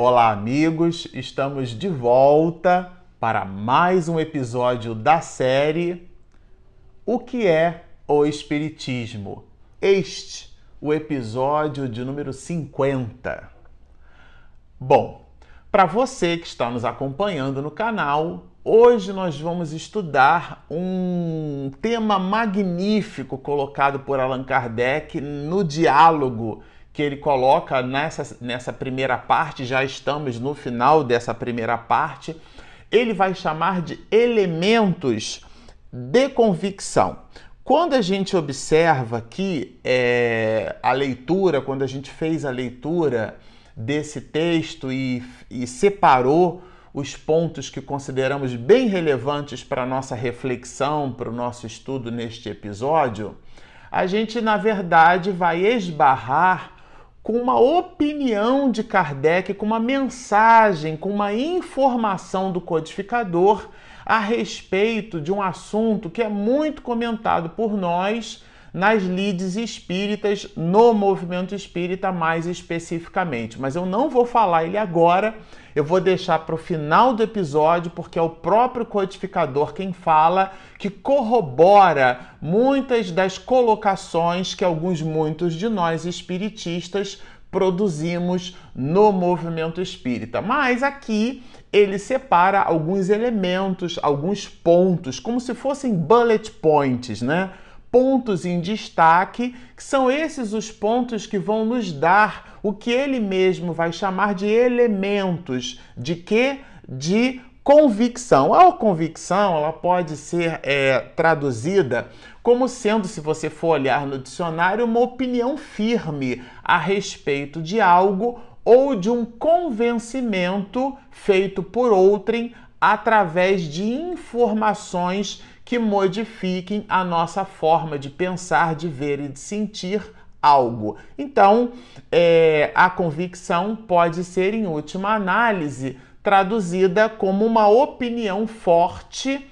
Olá, amigos! Estamos de volta para mais um episódio da série O que é o Espiritismo? Este, o episódio de número 50. Bom, para você que está nos acompanhando no canal, hoje nós vamos estudar um tema magnífico colocado por Allan Kardec no diálogo que ele coloca nessa, nessa primeira parte, já estamos no final dessa primeira parte, ele vai chamar de elementos de convicção. Quando a gente observa que é, a leitura, quando a gente fez a leitura desse texto e, e separou os pontos que consideramos bem relevantes para a nossa reflexão, para o nosso estudo neste episódio, a gente, na verdade, vai esbarrar com uma opinião de Kardec, com uma mensagem, com uma informação do codificador a respeito de um assunto que é muito comentado por nós nas lides espíritas, no movimento espírita mais especificamente. Mas eu não vou falar ele agora, eu vou deixar para o final do episódio, porque é o próprio codificador quem fala, que corrobora muitas das colocações que alguns, muitos de nós espiritistas produzimos no movimento espírita. Mas aqui ele separa alguns elementos, alguns pontos, como se fossem bullet points, né? Pontos em destaque, que são esses os pontos que vão nos dar o que ele mesmo vai chamar de elementos de que de convicção. A convicção ela pode ser é, traduzida como sendo, se você for olhar no dicionário, uma opinião firme a respeito de algo ou de um convencimento feito por outrem através de informações que modifiquem a nossa forma de pensar, de ver e de sentir algo. Então, é, a convicção pode ser, em última análise, traduzida como uma opinião forte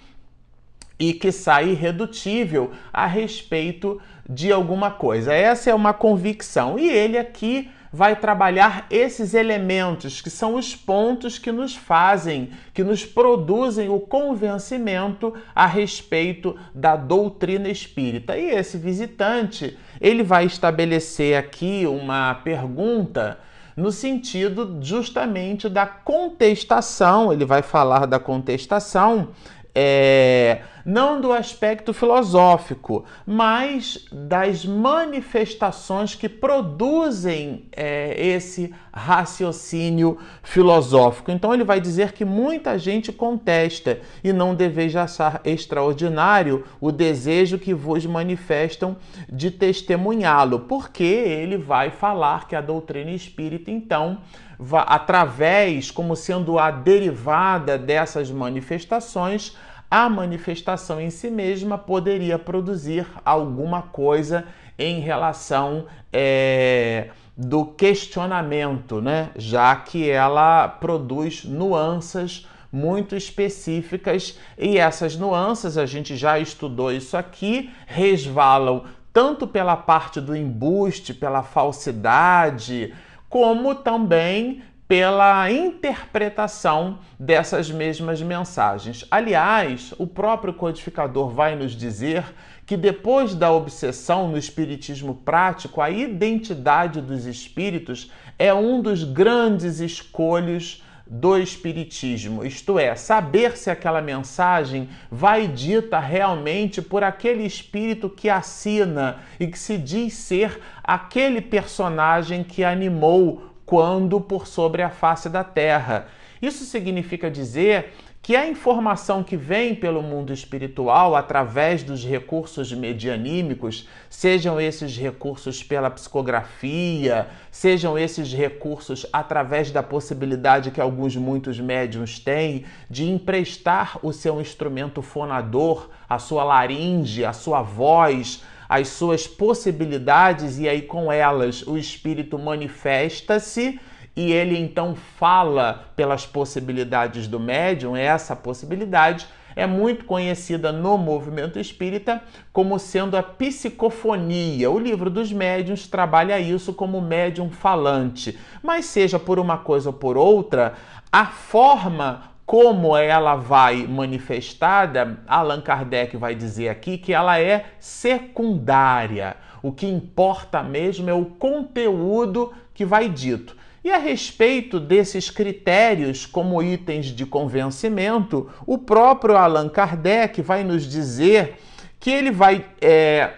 e que sai irredutível a respeito de alguma coisa. Essa é uma convicção. E ele aqui vai trabalhar esses elementos que são os pontos que nos fazem, que nos produzem o convencimento a respeito da doutrina espírita. E esse visitante, ele vai estabelecer aqui uma pergunta no sentido justamente da contestação, ele vai falar da contestação é, não do aspecto filosófico, mas das manifestações que produzem é, esse raciocínio filosófico. Então ele vai dizer que muita gente contesta e não deveis achar extraordinário o desejo que vos manifestam de testemunhá-lo, porque ele vai falar que a doutrina espírita, então, através, como sendo a derivada dessas manifestações, a manifestação em si mesma poderia produzir alguma coisa em relação é, do questionamento, né? já que ela produz nuances muito específicas e essas nuances, a gente já estudou isso aqui, resvalam tanto pela parte do embuste, pela falsidade, como também pela interpretação dessas mesmas mensagens. Aliás, o próprio codificador vai nos dizer que depois da obsessão no espiritismo prático, a identidade dos espíritos é um dos grandes escolhos do espiritismo, isto é, saber se aquela mensagem vai dita realmente por aquele espírito que assina e que se diz ser aquele personagem que animou quando por sobre a face da terra. Isso significa dizer que a informação que vem pelo mundo espiritual através dos recursos medianímicos, sejam esses recursos pela psicografia, sejam esses recursos através da possibilidade que alguns muitos médiums têm de emprestar o seu instrumento fonador, a sua laringe, a sua voz, as suas possibilidades e aí com elas o espírito manifesta-se e ele então fala pelas possibilidades do médium, essa possibilidade é muito conhecida no movimento espírita como sendo a psicofonia. O livro dos médiuns trabalha isso como médium falante. Mas seja por uma coisa ou por outra, a forma como ela vai manifestada, Allan Kardec vai dizer aqui que ela é secundária. O que importa mesmo é o conteúdo que vai dito. E a respeito desses critérios como itens de convencimento, o próprio Allan Kardec vai nos dizer que ele vai é,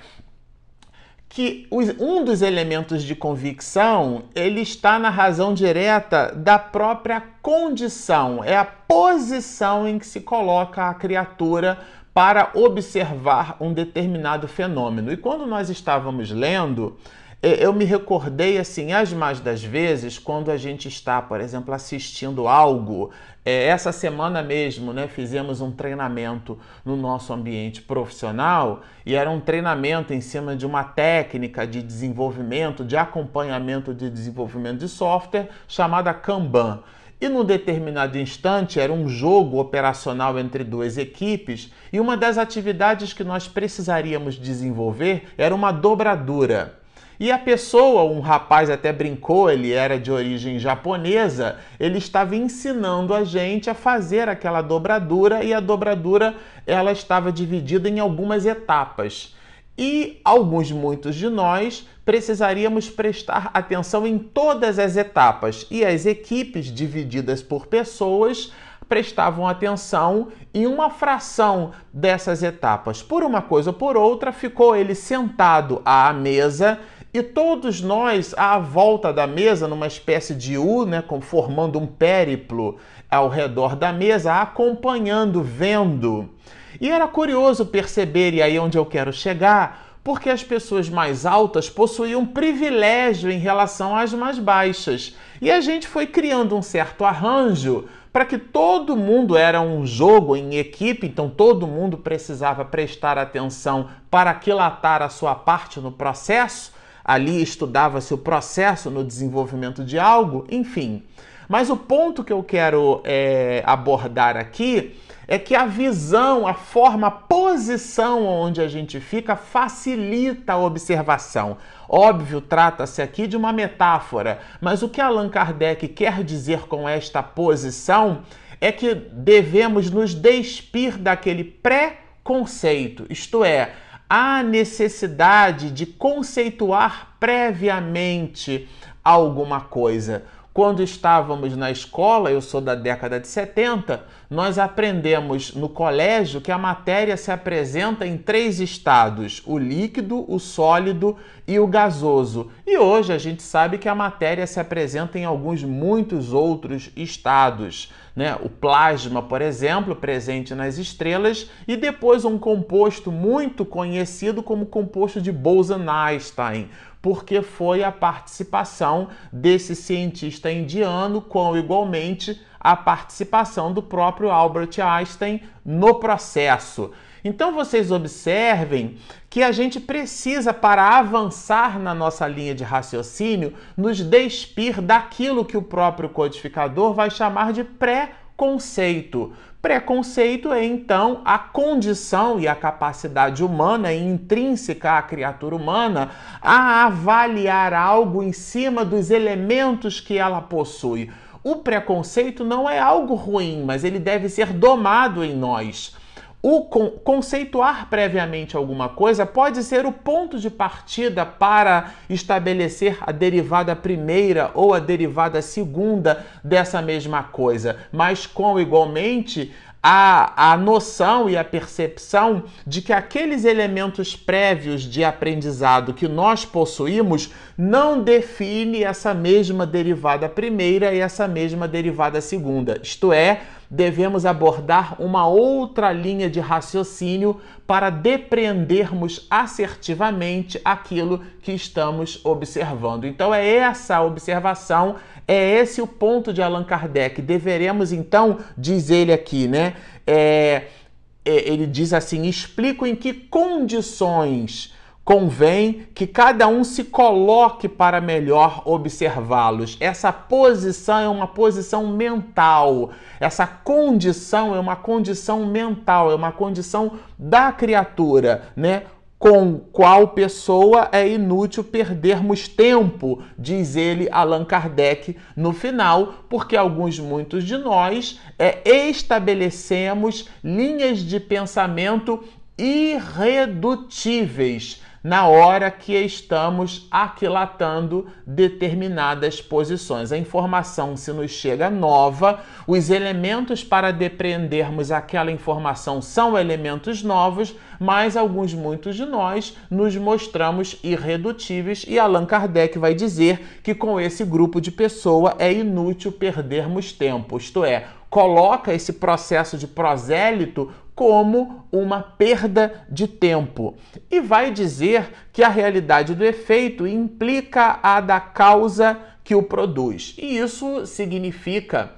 que um dos elementos de convicção ele está na razão direta da própria condição, é a posição em que se coloca a criatura para observar um determinado fenômeno. E quando nós estávamos lendo, eu me recordei assim, as mais das vezes, quando a gente está, por exemplo, assistindo algo. É, essa semana mesmo, né, fizemos um treinamento no nosso ambiente profissional e era um treinamento em cima de uma técnica de desenvolvimento, de acompanhamento de desenvolvimento de software chamada Kanban. E num determinado instante era um jogo operacional entre duas equipes e uma das atividades que nós precisaríamos desenvolver era uma dobradura. E a pessoa, um rapaz até brincou, ele era de origem japonesa, ele estava ensinando a gente a fazer aquela dobradura e a dobradura ela estava dividida em algumas etapas. E alguns, muitos de nós, precisaríamos prestar atenção em todas as etapas. E as equipes divididas por pessoas prestavam atenção em uma fração dessas etapas. Por uma coisa ou por outra, ficou ele sentado à mesa e todos nós, à volta da mesa, numa espécie de U, né, formando um périplo ao redor da mesa, acompanhando, vendo. E era curioso perceber, e aí onde eu quero chegar, porque as pessoas mais altas possuíam privilégio em relação às mais baixas. E a gente foi criando um certo arranjo para que todo mundo era um jogo em equipe, então todo mundo precisava prestar atenção para aquilatar a sua parte no processo ali estudava-se o processo no desenvolvimento de algo, enfim. Mas o ponto que eu quero é, abordar aqui é que a visão, a forma, a posição onde a gente fica facilita a observação. Óbvio, trata-se aqui de uma metáfora, mas o que Allan Kardec quer dizer com esta posição é que devemos nos despir daquele pré-conceito, isto é, há necessidade de conceituar previamente alguma coisa. Quando estávamos na escola, eu sou da década de 70, nós aprendemos no colégio que a matéria se apresenta em três estados: o líquido, o sólido e o gasoso. E hoje a gente sabe que a matéria se apresenta em alguns muitos outros estados. Né? O plasma, por exemplo, presente nas estrelas, e depois um composto muito conhecido como composto de Bose-Einstein, porque foi a participação desse cientista indiano com igualmente a participação do próprio Albert Einstein no processo. Então vocês observem que a gente precisa, para avançar na nossa linha de raciocínio, nos despir daquilo que o próprio codificador vai chamar de pré-conceito. Preconceito é então a condição e a capacidade humana intrínseca à criatura humana a avaliar algo em cima dos elementos que ela possui. O preconceito não é algo ruim, mas ele deve ser domado em nós. O conceituar previamente alguma coisa pode ser o ponto de partida para estabelecer a derivada primeira ou a derivada segunda dessa mesma coisa, mas com igualmente a, a noção e a percepção de que aqueles elementos prévios de aprendizado que nós possuímos não define essa mesma derivada primeira e essa mesma derivada segunda. Isto é, devemos abordar uma outra linha de raciocínio para depreendermos assertivamente aquilo que estamos observando. Então é essa observação, é esse o ponto de Allan Kardec. Deveremos então, diz ele aqui, né? É, é, ele diz assim: explico em que condições convém que cada um se coloque para melhor observá-los. Essa posição é uma posição mental. Essa condição é uma condição mental, é uma condição da criatura, né? com qual pessoa é inútil perdermos tempo, diz ele Allan Kardec no final, porque alguns muitos de nós é, estabelecemos linhas de pensamento irredutíveis na hora que estamos aquilatando determinadas posições. A informação, se nos chega nova, os elementos para depreendermos aquela informação são elementos novos, mas alguns, muitos de nós, nos mostramos irredutíveis e Allan Kardec vai dizer que com esse grupo de pessoa é inútil perdermos tempo, isto é, coloca esse processo de prosélito como uma perda de tempo. E vai dizer que a realidade do efeito implica a da causa que o produz. E isso significa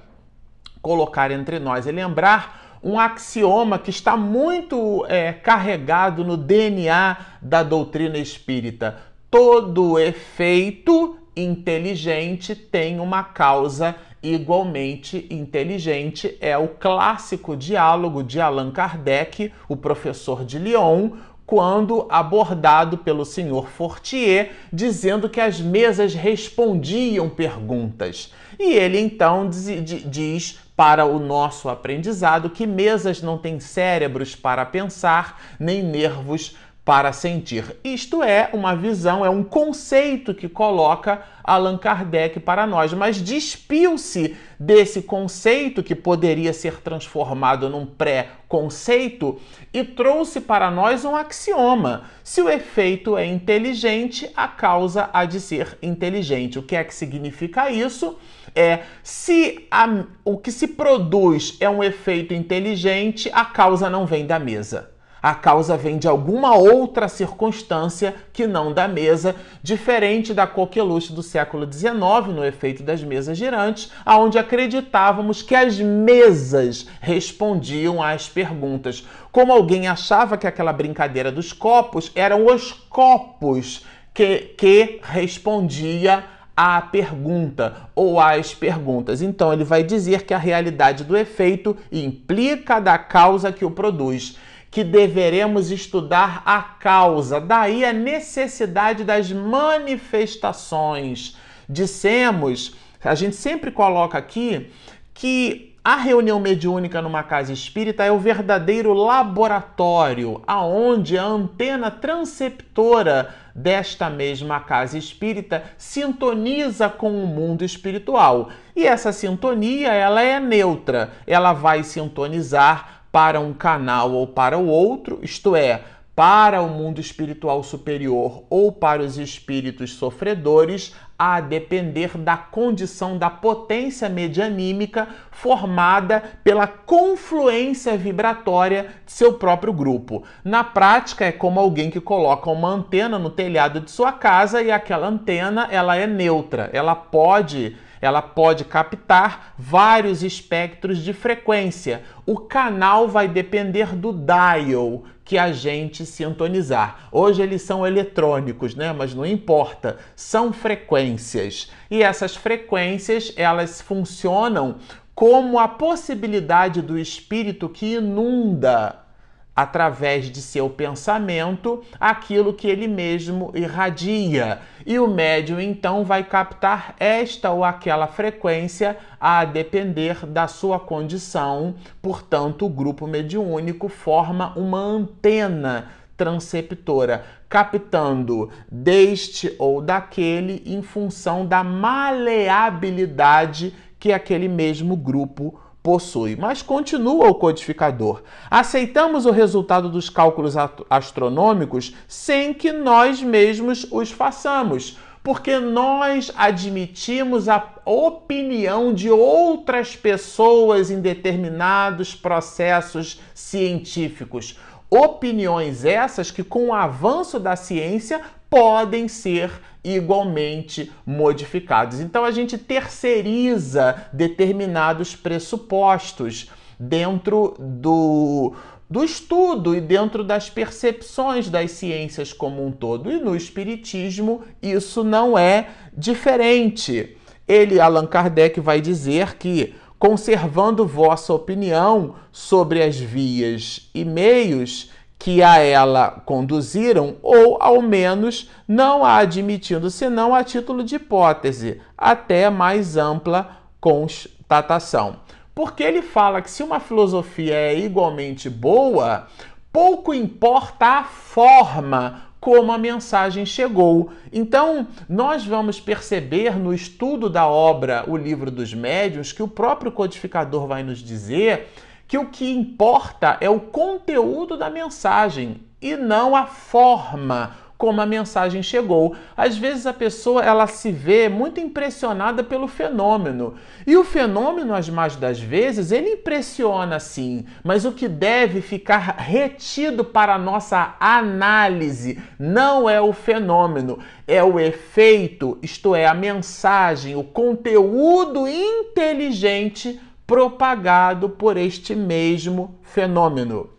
colocar entre nós e lembrar um axioma que está muito é, carregado no DNA da doutrina espírita. Todo efeito inteligente tem uma causa igualmente inteligente é o clássico diálogo de Allan Kardec, o professor de Lyon, quando abordado pelo senhor Fortier, dizendo que as mesas respondiam perguntas. E ele então diz para o nosso aprendizado que mesas não têm cérebros para pensar, nem nervos para sentir. Isto é uma visão, é um conceito que coloca Allan Kardec para nós, mas despiu-se desse conceito que poderia ser transformado num pré-conceito e trouxe para nós um axioma. Se o efeito é inteligente, a causa há de ser inteligente. O que é que significa isso? É se a, o que se produz é um efeito inteligente, a causa não vem da mesa. A causa vem de alguma outra circunstância que não da mesa, diferente da coqueluche do século XIX, no efeito das mesas girantes, aonde acreditávamos que as mesas respondiam às perguntas. Como alguém achava que aquela brincadeira dos copos eram os copos que, que respondia à pergunta ou às perguntas. Então ele vai dizer que a realidade do efeito implica da causa que o produz que deveremos estudar a causa, daí a necessidade das manifestações. Dissemos, a gente sempre coloca aqui que a reunião mediúnica numa casa espírita é o verdadeiro laboratório, aonde a antena transceptora desta mesma casa espírita sintoniza com o mundo espiritual. E essa sintonia, ela é neutra, ela vai sintonizar para um canal ou para o outro, isto é, para o mundo espiritual superior ou para os espíritos sofredores, a depender da condição da potência medianímica formada pela confluência vibratória de seu próprio grupo. Na prática, é como alguém que coloca uma antena no telhado de sua casa e aquela antena ela é neutra, ela pode ela pode captar vários espectros de frequência. O canal vai depender do dial que a gente sintonizar. Hoje eles são eletrônicos, né? Mas não importa, são frequências. E essas frequências, elas funcionam como a possibilidade do espírito que inunda através de seu pensamento aquilo que ele mesmo irradia. E o médium então vai captar esta ou aquela frequência a depender da sua condição. Portanto, o grupo mediúnico forma uma antena transceptora, captando deste ou daquele em função da maleabilidade que aquele mesmo grupo possui. Mas continua o codificador. Aceitamos o resultado dos cálculos astronômicos sem que nós mesmos os façamos, porque nós admitimos a opinião de outras pessoas em determinados processos científicos. Opiniões essas que, com o avanço da ciência, podem ser igualmente modificados. Então a gente terceiriza determinados pressupostos dentro do do estudo e dentro das percepções das ciências como um todo. E no Espiritismo isso não é diferente. Ele, Allan Kardec, vai dizer que, conservando vossa opinião sobre as vias e meios que a ela conduziram, ou ao menos não a admitindo, senão a título de hipótese, até mais ampla constatação. Porque ele fala que se uma filosofia é igualmente boa, pouco importa a forma como a mensagem chegou. Então, nós vamos perceber no estudo da obra O Livro dos Médiuns que o próprio codificador vai nos dizer que o que importa é o conteúdo da mensagem e não a forma como a mensagem chegou. Às vezes a pessoa ela se vê muito impressionada pelo fenômeno. E o fenômeno, as mais das vezes, ele impressiona sim, mas o que deve ficar retido para a nossa análise não é o fenômeno, é o efeito, isto é, a mensagem, o conteúdo inteligente propagado por este mesmo fenômeno.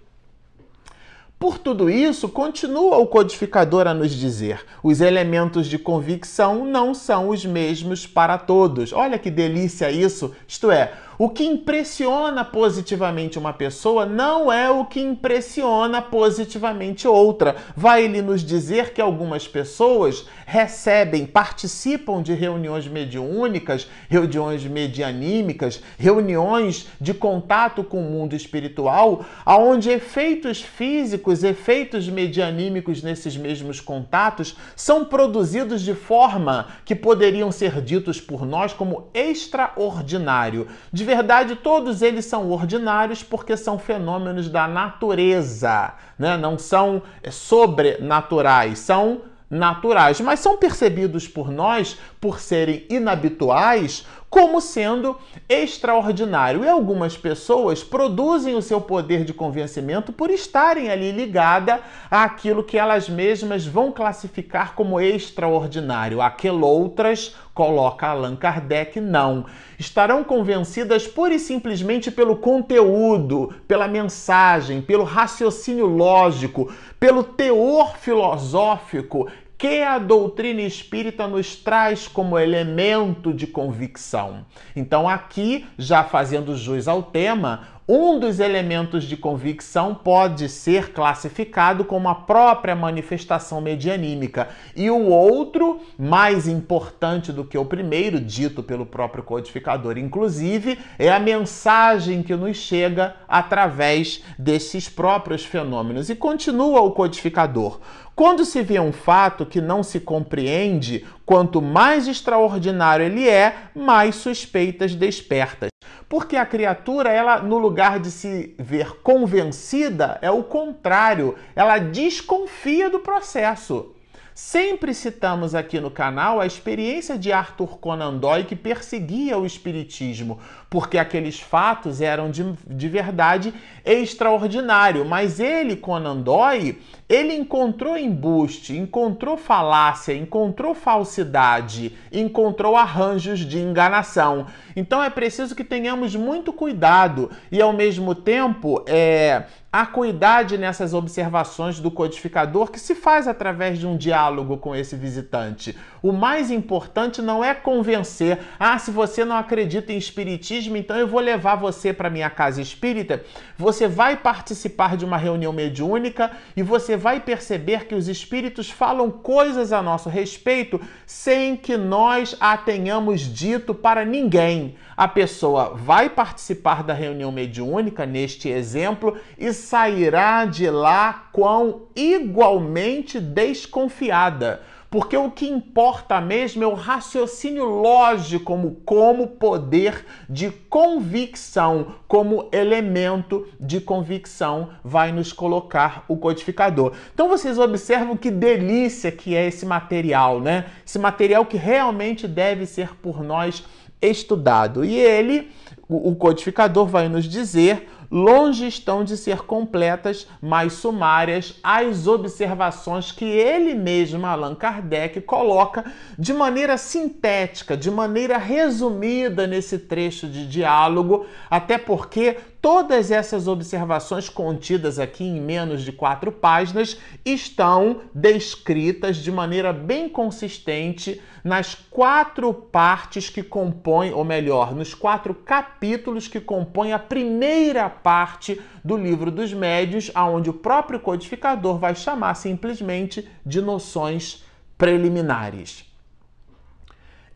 Por tudo isso, continua o codificador a nos dizer: os elementos de convicção não são os mesmos para todos. Olha que delícia isso! Isto é, o que impressiona positivamente uma pessoa não é o que impressiona positivamente outra. Vai ele nos dizer que algumas pessoas recebem, participam de reuniões mediúnicas, reuniões medianímicas, reuniões de contato com o mundo espiritual, aonde efeitos físicos, efeitos medianímicos nesses mesmos contatos são produzidos de forma que poderiam ser ditos por nós como extraordinário. De verdade, todos eles são ordinários porque são fenômenos da natureza, né? não são é, sobrenaturais, são naturais, mas são percebidos por nós, por serem inabituais, como sendo extraordinário. E algumas pessoas produzem o seu poder de convencimento por estarem ali ligada àquilo que elas mesmas vão classificar como extraordinário. Aquelas outras, coloca Allan Kardec, não. Estarão convencidas pura e simplesmente pelo conteúdo, pela mensagem, pelo raciocínio lógico, pelo teor filosófico que a doutrina espírita nos traz como elemento de convicção. Então, aqui, já fazendo jus ao tema, um dos elementos de convicção pode ser classificado como a própria manifestação medianímica, e o outro, mais importante do que o primeiro, dito pelo próprio codificador, inclusive, é a mensagem que nos chega através desses próprios fenômenos. E continua o codificador. Quando se vê um fato que não se compreende, quanto mais extraordinário ele é, mais suspeitas despertas. Porque a criatura, ela no lugar de se ver convencida, é o contrário, ela desconfia do processo. Sempre citamos aqui no canal a experiência de Arthur Conan Doyle que perseguia o espiritismo, porque aqueles fatos eram de, de verdade extraordinário. Mas ele, Conan Doyle, ele encontrou embuste, encontrou falácia, encontrou falsidade, encontrou arranjos de enganação. Então é preciso que tenhamos muito cuidado e, ao mesmo tempo, é, acuidade nessas observações do codificador que se faz através de um diálogo com esse visitante. O mais importante não é convencer, ah, se você não acredita em espiritismo, então eu vou levar você para minha casa espírita. Você vai participar de uma reunião mediúnica e você vai perceber que os espíritos falam coisas a nosso respeito sem que nós a tenhamos dito para ninguém. A pessoa vai participar da reunião mediúnica, neste exemplo, e sairá de lá com igualmente desconfiada. Porque o que importa mesmo é o raciocínio lógico como, como poder de convicção, como elemento de convicção vai nos colocar o codificador. Então vocês observam que delícia que é esse material, né? Esse material que realmente deve ser por nós estudado. E ele, o codificador, vai nos dizer longe estão de ser completas, mas sumárias, as observações que ele mesmo, Allan Kardec, coloca de maneira sintética, de maneira resumida nesse trecho de diálogo, até porque todas essas observações contidas aqui em menos de quatro páginas estão descritas de maneira bem consistente nas quatro partes que compõem, ou melhor, nos quatro capítulos que compõem a primeira parte do livro dos médios, aonde o próprio codificador vai chamar simplesmente de noções preliminares.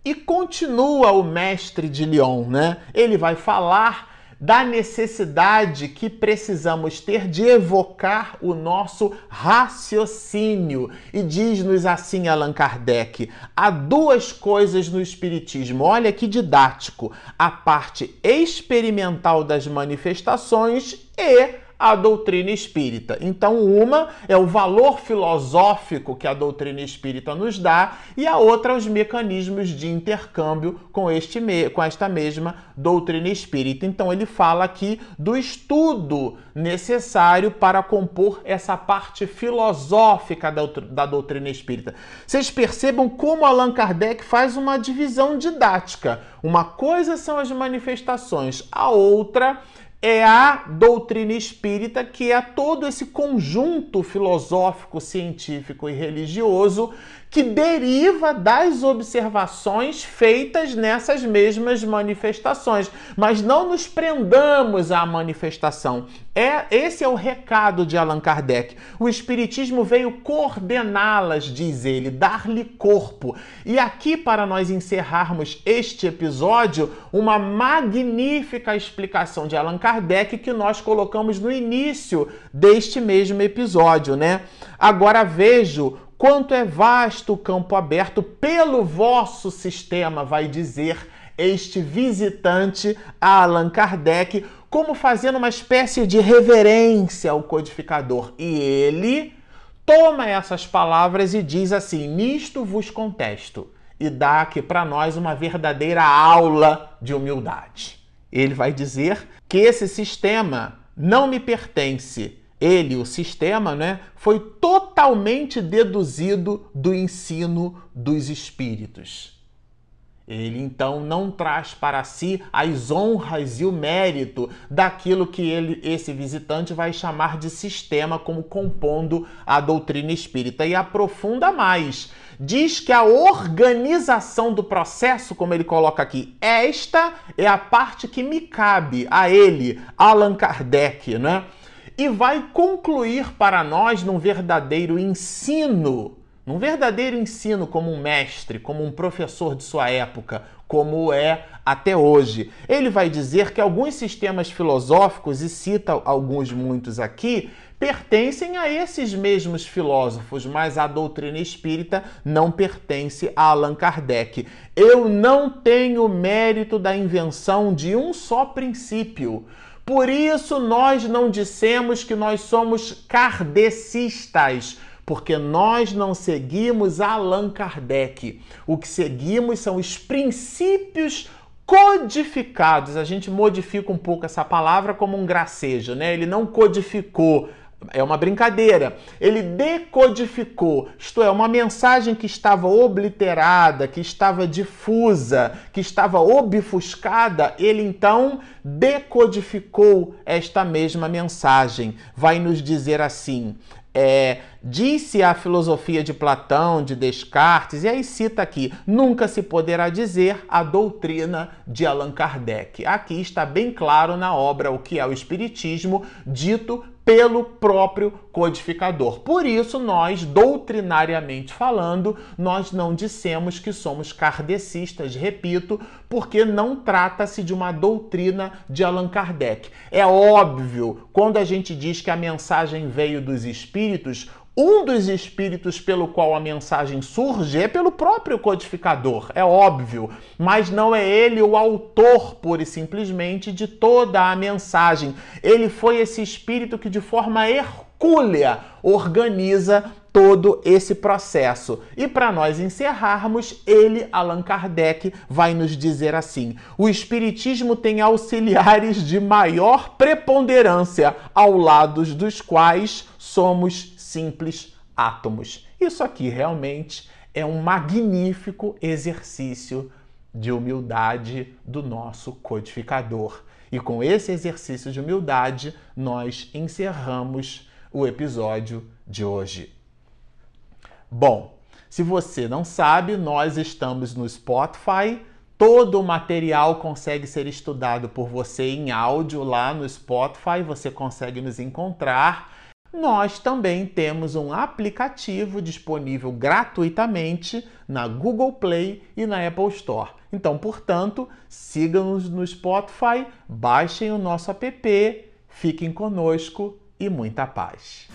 E continua o mestre de Lyon, né? Ele vai falar da necessidade que precisamos ter de evocar o nosso raciocínio. E diz-nos assim Allan Kardec: há duas coisas no Espiritismo, olha que didático: a parte experimental das manifestações e a doutrina espírita. Então, uma é o valor filosófico que a doutrina espírita nos dá, e a outra os mecanismos de intercâmbio com, este, com esta mesma doutrina espírita. Então, ele fala aqui do estudo necessário para compor essa parte filosófica da, da doutrina espírita. Vocês percebam como Allan Kardec faz uma divisão didática. Uma coisa são as manifestações, a outra é a doutrina espírita, que é todo esse conjunto filosófico, científico e religioso que deriva das observações feitas nessas mesmas manifestações. Mas não nos prendamos à manifestação. É esse é o recado de Allan Kardec. O espiritismo veio coordená-las, diz ele, dar-lhe corpo. E aqui para nós encerrarmos este episódio, uma magnífica explicação de Allan Kardec que nós colocamos no início deste mesmo episódio, né? Agora vejo Quanto é vasto o campo aberto pelo vosso sistema, vai dizer este visitante a Allan Kardec, como fazendo uma espécie de reverência ao codificador. E ele toma essas palavras e diz assim: Nisto vos contesto, e dá aqui para nós uma verdadeira aula de humildade. Ele vai dizer que esse sistema não me pertence ele, o sistema, né, foi totalmente deduzido do ensino dos espíritos. Ele então não traz para si as honras e o mérito daquilo que ele, esse visitante vai chamar de sistema como compondo a doutrina espírita e aprofunda mais. Diz que a organização do processo, como ele coloca aqui, esta é a parte que me cabe a ele, Allan Kardec, né? E vai concluir para nós num verdadeiro ensino, num verdadeiro ensino como um mestre, como um professor de sua época, como é até hoje. Ele vai dizer que alguns sistemas filosóficos, e cita alguns muitos aqui, pertencem a esses mesmos filósofos, mas a doutrina espírita não pertence a Allan Kardec. Eu não tenho mérito da invenção de um só princípio. Por isso nós não dissemos que nós somos kardecistas, porque nós não seguimos Allan Kardec. O que seguimos são os princípios codificados. A gente modifica um pouco essa palavra como um gracejo, né? Ele não codificou é uma brincadeira. Ele decodificou, isto é, uma mensagem que estava obliterada, que estava difusa, que estava obfuscada, ele então decodificou esta mesma mensagem. Vai nos dizer assim: é, disse a filosofia de Platão, de Descartes, e aí cita aqui: nunca se poderá dizer a doutrina de Allan Kardec. Aqui está bem claro na obra o que é o Espiritismo, dito pelo próprio codificador. Por isso, nós, doutrinariamente falando, nós não dissemos que somos kardecistas, repito, porque não trata-se de uma doutrina de Allan Kardec. É óbvio, quando a gente diz que a mensagem veio dos espíritos, um dos espíritos pelo qual a mensagem surge é pelo próprio codificador, é óbvio, mas não é ele o autor, pura e simplesmente, de toda a mensagem. Ele foi esse espírito que, de forma hercúlea, organiza todo esse processo. E para nós encerrarmos, ele, Allan Kardec, vai nos dizer assim: o Espiritismo tem auxiliares de maior preponderância, ao lado dos quais somos simples átomos. Isso aqui realmente é um magnífico exercício de humildade do nosso codificador. E com esse exercício de humildade, nós encerramos o episódio de hoje. Bom, se você não sabe, nós estamos no Spotify. Todo o material consegue ser estudado por você em áudio lá no Spotify, você consegue nos encontrar. Nós também temos um aplicativo disponível gratuitamente na Google Play e na Apple Store. Então, portanto, sigam-nos no Spotify, baixem o nosso app, fiquem conosco e muita paz.